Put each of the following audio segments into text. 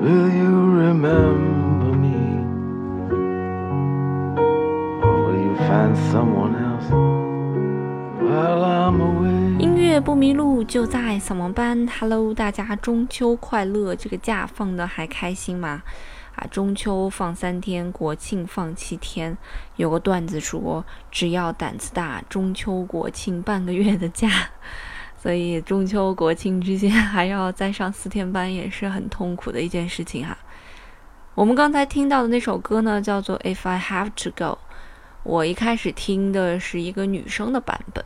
Will you remember me? Or will you find someone else while I'm away? 音乐不迷路，就在扫盲班。Hello，大家中秋快乐！这个假放的还开心吗？啊，中秋放三天，国庆放七天。有个段子说，只要胆子大，中秋国庆半个月的假。所以中秋国庆之间 还要再上四天班，也是很痛苦的一件事情哈。我们刚才听到的那首歌呢，叫做《If I Have to Go》。我一开始听的是一个女生的版本。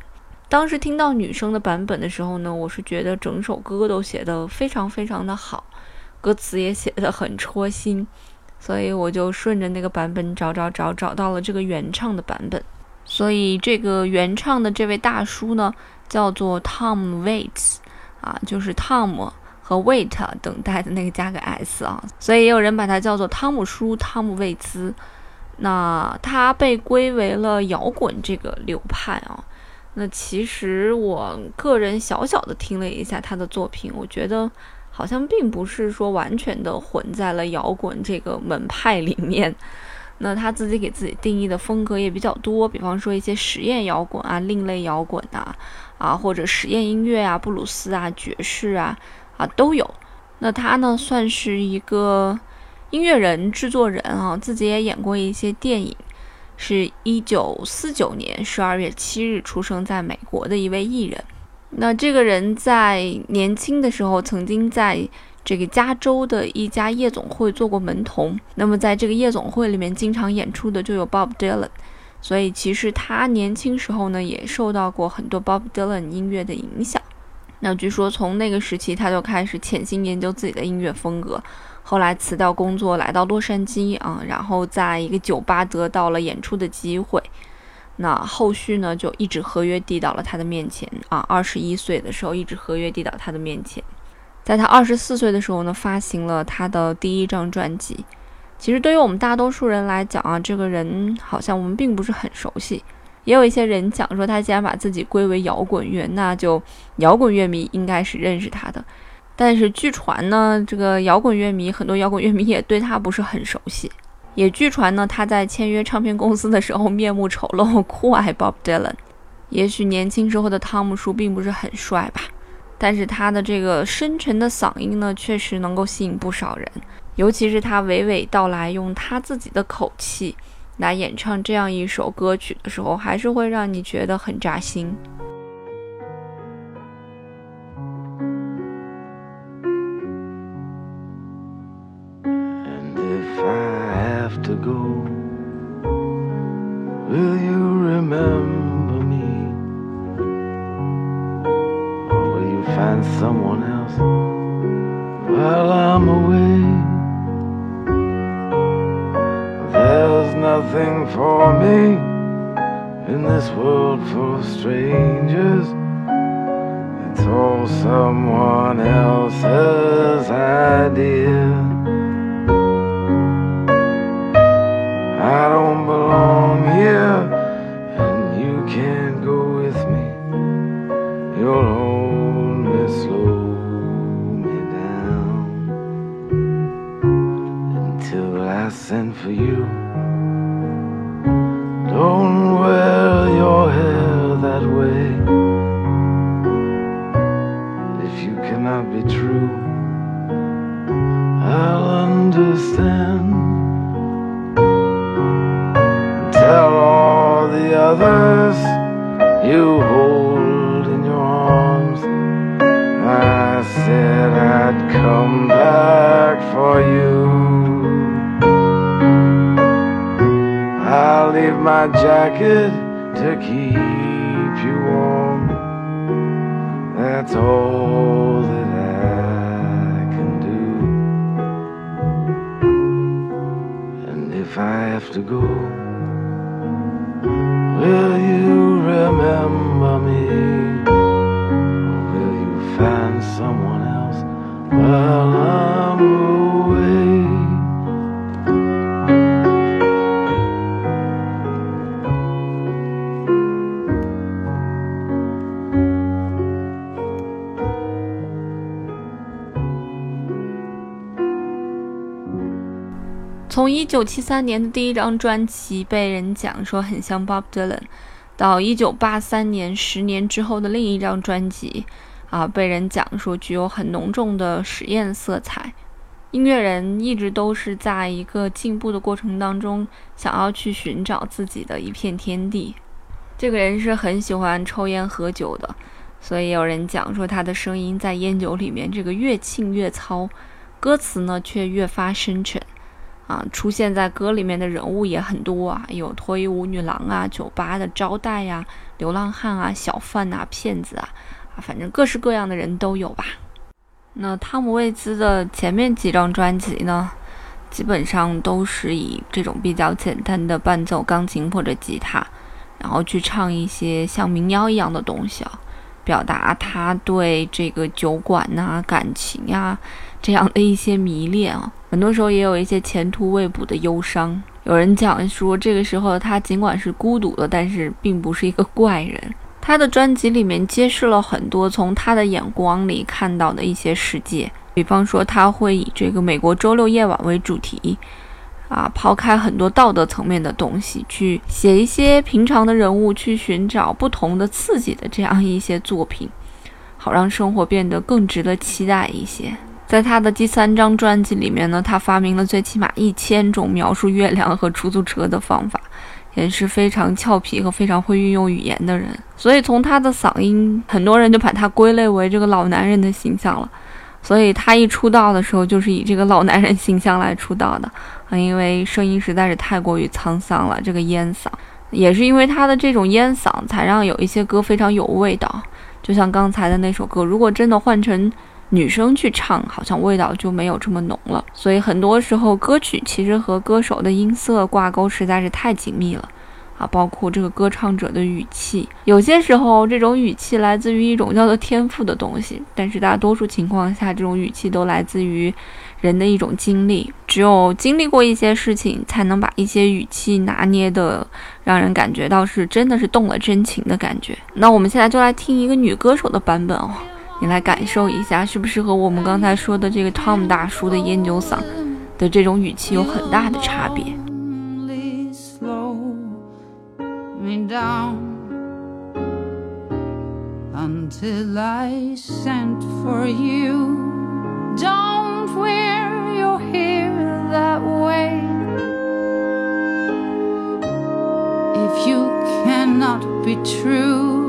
当时听到女生的版本的时候呢，我是觉得整首歌都写得非常非常的好，歌词也写得很戳心，所以我就顺着那个版本找找找，找到了这个原唱的版本。所以这个原唱的这位大叔呢，叫做 Tom Waits，啊，就是 Tom 和 Wait 等待的那个加个 S 啊，所以也有人把它叫做汤姆叔汤姆魏兹。那他被归为了摇滚这个流派啊。那其实我个人小小的听了一下他的作品，我觉得好像并不是说完全的混在了摇滚这个门派里面。那他自己给自己定义的风格也比较多，比方说一些实验摇滚啊、另类摇滚啊，啊或者实验音乐啊、布鲁斯啊、爵士啊啊都有。那他呢算是一个音乐人、制作人啊，自己也演过一些电影。是一九四九年十二月七日出生在美国的一位艺人。那这个人在年轻的时候曾经在这个加州的一家夜总会做过门童。那么在这个夜总会里面经常演出的就有 Bob Dylan。所以其实他年轻时候呢也受到过很多 Bob Dylan 音乐的影响。那据说从那个时期他就开始潜心研究自己的音乐风格。后来辞掉工作，来到洛杉矶啊，然后在一个酒吧得到了演出的机会。那后续呢，就一直合约递到了他的面前啊。二十一岁的时候，一直合约递到他的面前。在他二十四岁的时候呢，发行了他的第一张专辑。其实对于我们大多数人来讲啊，这个人好像我们并不是很熟悉。也有一些人讲说，他既然把自己归为摇滚乐，那就摇滚乐迷应该是认识他的。但是据传呢，这个摇滚乐迷很多，摇滚乐迷也对他不是很熟悉。也据传呢，他在签约唱片公司的时候面目丑陋，酷爱 Bob Dylan。也许年轻时候的汤姆叔并不是很帅吧，但是他的这个深沉的嗓音呢，确实能够吸引不少人。尤其是他娓娓道来，用他自己的口气来演唱这样一首歌曲的时候，还是会让你觉得很扎心。to go. Will you remember find someone else while I'm away? There's nothing for me in this world full of strangers. It's all someone else's idea. you hold in your arms. I said I'd come back for you. I'll leave my jacket to keep you warm. That's all that I can do. And if I have to go, will you? 从一九七三年的第一张专辑被人讲说很像 1973's Bob Dylan. 到一九八三年十年之后的另一张专辑。啊，被人讲说具有很浓重的实验色彩。音乐人一直都是在一个进步的过程当中，想要去寻找自己的一片天地。这个人是很喜欢抽烟喝酒的，所以有人讲说他的声音在烟酒里面这个越沁越糙，歌词呢却越发深沉。啊，出现在歌里面的人物也很多啊，有脱衣舞女郎啊，酒吧的招待呀，流浪汉啊，小贩啊，骗子啊。反正各式各样的人都有吧。那汤姆·魏兹的前面几张专辑呢，基本上都是以这种比较简单的伴奏钢琴或者吉他，然后去唱一些像民谣一样的东西啊，表达他对这个酒馆呐、感情呀这样的一些迷恋啊。很多时候也有一些前途未卜的忧伤。有人讲说，这个时候他尽管是孤独的，但是并不是一个怪人。他的专辑里面揭示了很多从他的眼光里看到的一些世界，比方说他会以这个美国周六夜晚为主题，啊，抛开很多道德层面的东西，去写一些平常的人物去寻找不同的刺激的这样一些作品，好让生活变得更值得期待一些。在他的第三张专辑里面呢，他发明了最起码一千种描述月亮和出租车的方法。也是非常俏皮和非常会运用语言的人，所以从他的嗓音，很多人就把他归类为这个老男人的形象了。所以他一出道的时候，就是以这个老男人形象来出道的啊，因为声音实在是太过于沧桑了，这个烟嗓，也是因为他的这种烟嗓，才让有一些歌非常有味道。就像刚才的那首歌，如果真的换成。女生去唱，好像味道就没有这么浓了。所以很多时候，歌曲其实和歌手的音色挂钩实在是太紧密了啊！包括这个歌唱者的语气，有些时候这种语气来自于一种叫做天赋的东西，但是大多数情况下，这种语气都来自于人的一种经历。只有经历过一些事情，才能把一些语气拿捏的让人感觉到是真的是动了真情的感觉。那我们现在就来听一个女歌手的版本哦。你来感受一下，是不是和我们刚才说的这个 Tom 大叔的烟酒嗓的这种语气有很大的差别？Until I sent for you, don't wear your hair that way. If you cannot be true.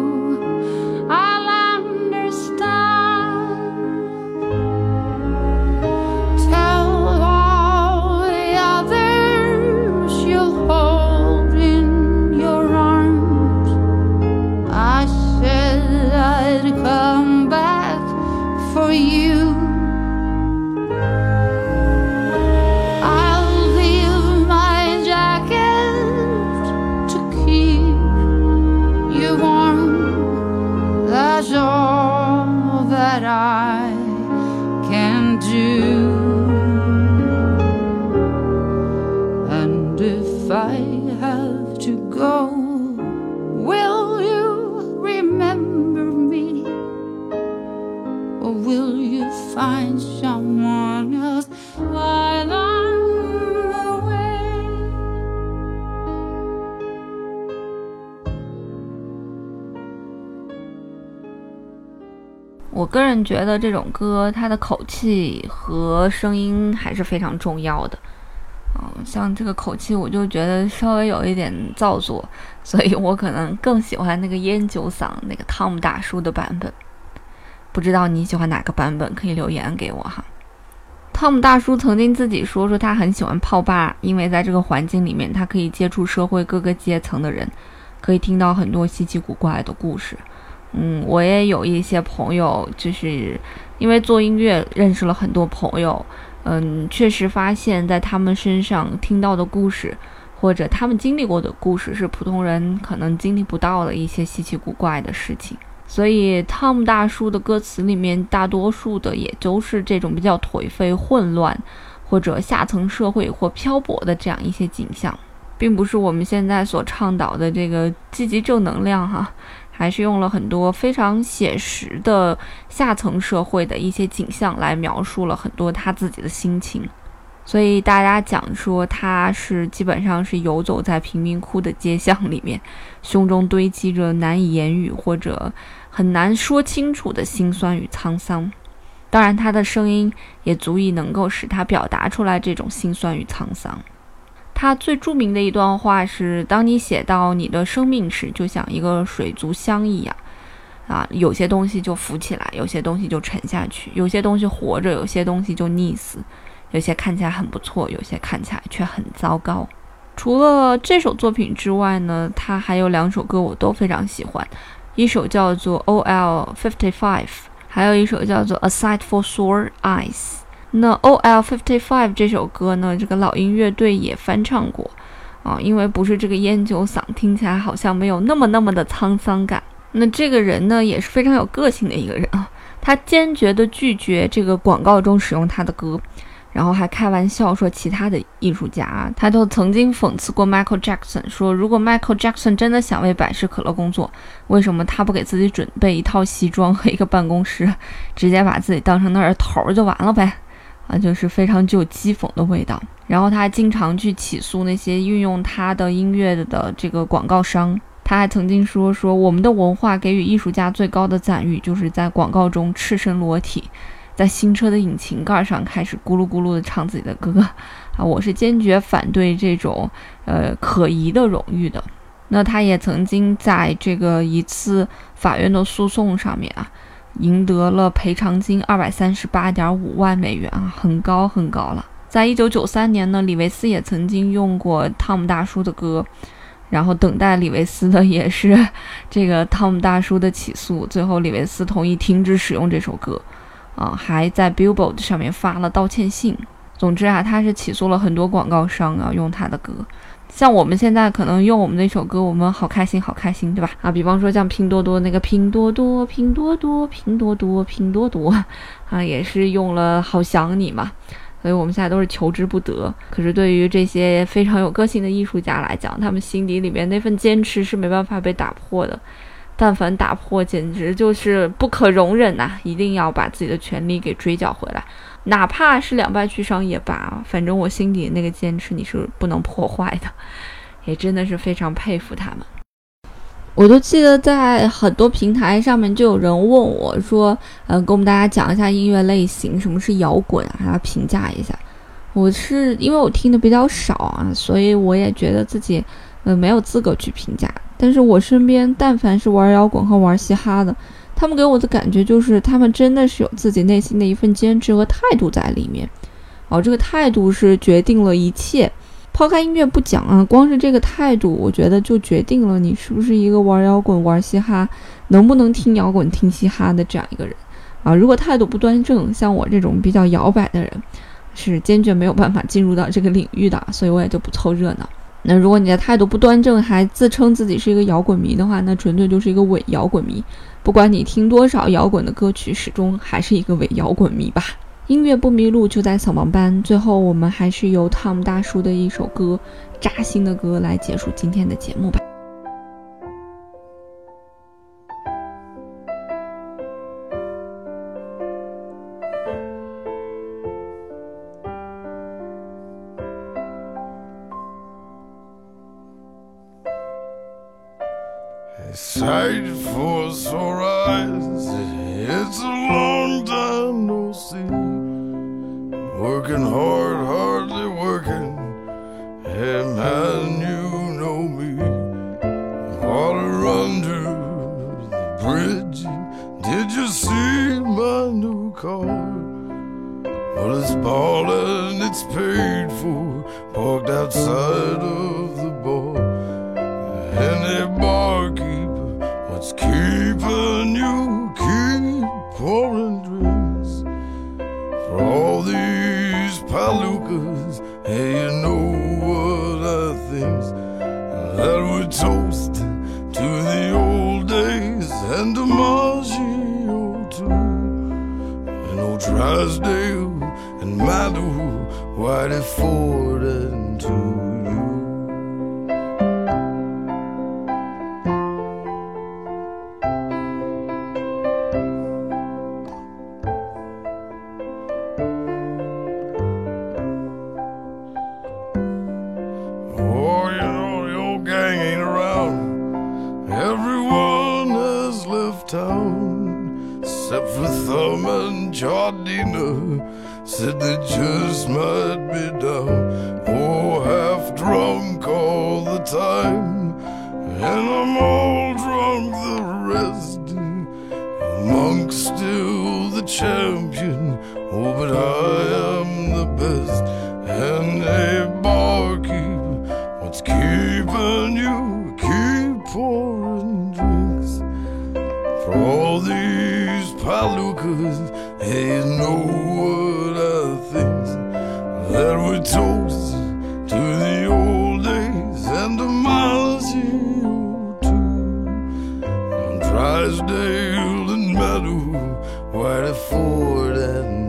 我个人觉得这种歌，它的口气和声音还是非常重要的。嗯，像这个口气，我就觉得稍微有一点造作，所以我可能更喜欢那个烟酒嗓那个汤姆大叔的版本。不知道你喜欢哪个版本，可以留言给我哈。汤姆大叔曾经自己说说他很喜欢泡吧，因为在这个环境里面，他可以接触社会各个阶层的人，可以听到很多稀奇古怪的故事。嗯，我也有一些朋友，就是因为做音乐认识了很多朋友。嗯，确实发现，在他们身上听到的故事，或者他们经历过的故事，是普通人可能经历不到的一些稀奇古怪的事情。所以汤姆大叔的歌词里面大多数的也都是这种比较颓废、混乱，或者下层社会或漂泊的这样一些景象，并不是我们现在所倡导的这个积极正能量哈。还是用了很多非常写实的下层社会的一些景象来描述了很多他自己的心情，所以大家讲说他是基本上是游走在贫民窟的街巷里面，胸中堆积着难以言语或者很难说清楚的辛酸与沧桑。当然，他的声音也足以能够使他表达出来这种辛酸与沧桑。他最著名的一段话是：“当你写到你的生命时，就像一个水族箱一样，啊，有些东西就浮起来，有些东西就沉下去，有些东西活着，有些东西就溺死，有些看起来很不错，有些看起来却很糟糕。”除了这首作品之外呢，他还有两首歌我都非常喜欢，一首叫做《O.L. Fifty Five》，还有一首叫做《A Sight for Sore Eyes》。那 O L Fifty Five 这首歌呢，这个老鹰乐队也翻唱过啊，因为不是这个烟酒嗓，听起来好像没有那么那么的沧桑感。那这个人呢，也是非常有个性的一个人啊，他坚决的拒绝这个广告中使用他的歌，然后还开玩笑说其他的艺术家啊，他都曾经讽刺过 Michael Jackson，说如果 Michael Jackson 真的想为百事可乐工作，为什么他不给自己准备一套西装和一个办公室，直接把自己当成那儿的头儿就完了呗？啊，就是非常具有讥讽的味道。然后他还经常去起诉那些运用他的音乐的这个广告商。他还曾经说：“说我们的文化给予艺术家最高的赞誉，就是在广告中赤身裸体，在新车的引擎盖上开始咕噜咕噜的唱自己的歌。”啊，我是坚决反对这种呃可疑的荣誉的。那他也曾经在这个一次法院的诉讼上面啊。赢得了赔偿金二百三十八点五万美元啊，很高很高了。在一九九三年呢，李维斯也曾经用过汤姆大叔的歌，然后等待李维斯的也是这个汤姆大叔的起诉，最后李维斯同意停止使用这首歌，啊，还在 Billboard 上面发了道歉信。总之啊，他是起诉了很多广告商啊，用他的歌。像我们现在可能用我们那首歌，我们好开心，好开心，对吧？啊，比方说像拼多多那个拼多多，拼多多，拼多多，拼多多，啊，也是用了好想你嘛，所以我们现在都是求之不得。可是对于这些非常有个性的艺术家来讲，他们心底里面那份坚持是没办法被打破的。但凡打破，简直就是不可容忍呐！一定要把自己的权利给追缴回来。哪怕是两败俱伤也罢，反正我心底那个坚持你是不能破坏的，也真的是非常佩服他们。我都记得在很多平台上面就有人问我说：“嗯，给我们大家讲一下音乐类型，什么是摇滚啊？评价一下。”我是因为我听的比较少啊，所以我也觉得自己呃没有资格去评价。但是我身边但凡是玩摇滚和玩嘻哈的。他们给我的感觉就是，他们真的是有自己内心的一份坚持和态度在里面。哦，这个态度是决定了一切。抛开音乐不讲啊，光是这个态度，我觉得就决定了你是不是一个玩摇滚、玩嘻哈，能不能听摇滚、听嘻哈的这样一个人啊。如果态度不端正，像我这种比较摇摆的人，是坚决没有办法进入到这个领域的。所以我也就不凑热闹。那如果你的态度不端正，还自称自己是一个摇滚迷的话，那纯粹就是一个伪摇滚迷。不管你听多少摇滚的歌曲，始终还是一个伪摇滚迷吧。音乐不迷路，就在扫盲班。最后，我们还是由 Tom 大叔的一首歌，扎心的歌来结束今天的节目吧。Bridge. Did you see my new car? Well, it's bought and it's paid for. Parked outside of Drysdale and Malibu, Whitey Ford and two. Clydesdale and meadow, white ford and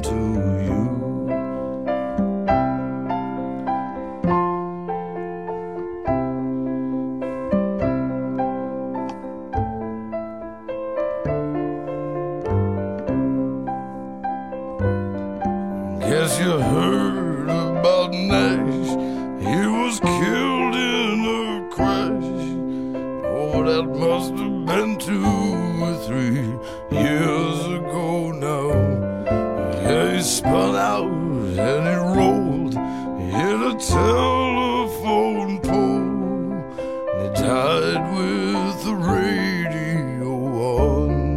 it spun out and it rolled in a telephone pole. And it died with the radio on.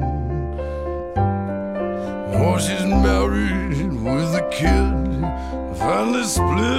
Now she's married with a kid. Finally split.